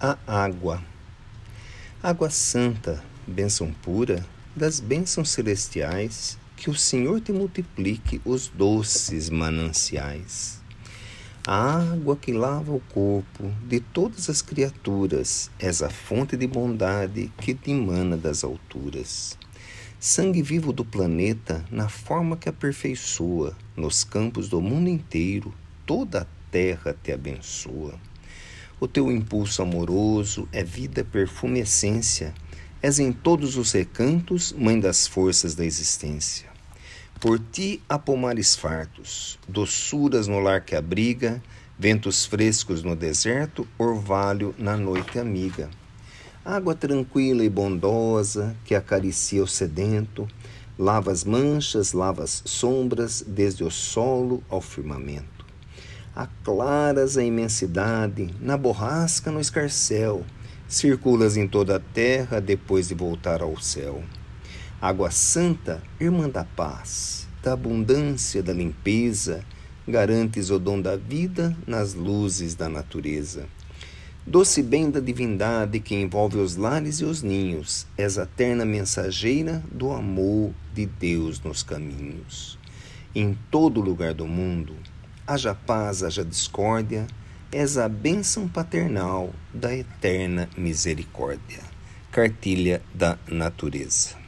a água. Água santa, bênção pura, das bênçãos celestiais, que o Senhor te multiplique os doces mananciais. A água que lava o corpo de todas as criaturas, és a fonte de bondade que te emana das alturas. Sangue vivo do planeta, na forma que aperfeiçoa, nos campos do mundo inteiro, toda a terra te abençoa. O teu impulso amoroso é vida, perfume, essência. És em todos os recantos, mãe das forças da existência. Por ti há pomares fartos, doçuras no lar que abriga, ventos frescos no deserto, orvalho na noite amiga. Água tranquila e bondosa que acaricia o sedento, lava as manchas, lava as sombras, desde o solo ao firmamento aclaras a imensidade, na borrasca no escarcel, circulas em toda a terra depois de voltar ao céu. Água santa, irmã da paz, da abundância, da limpeza, garantes o dom da vida nas luzes da natureza. Doce bem da divindade que envolve os lares e os ninhos, és a terna mensageira do amor de Deus nos caminhos. Em todo lugar do mundo, haja paz, haja discórdia, és a bênção paternal da eterna misericórdia. Cartilha da Natureza.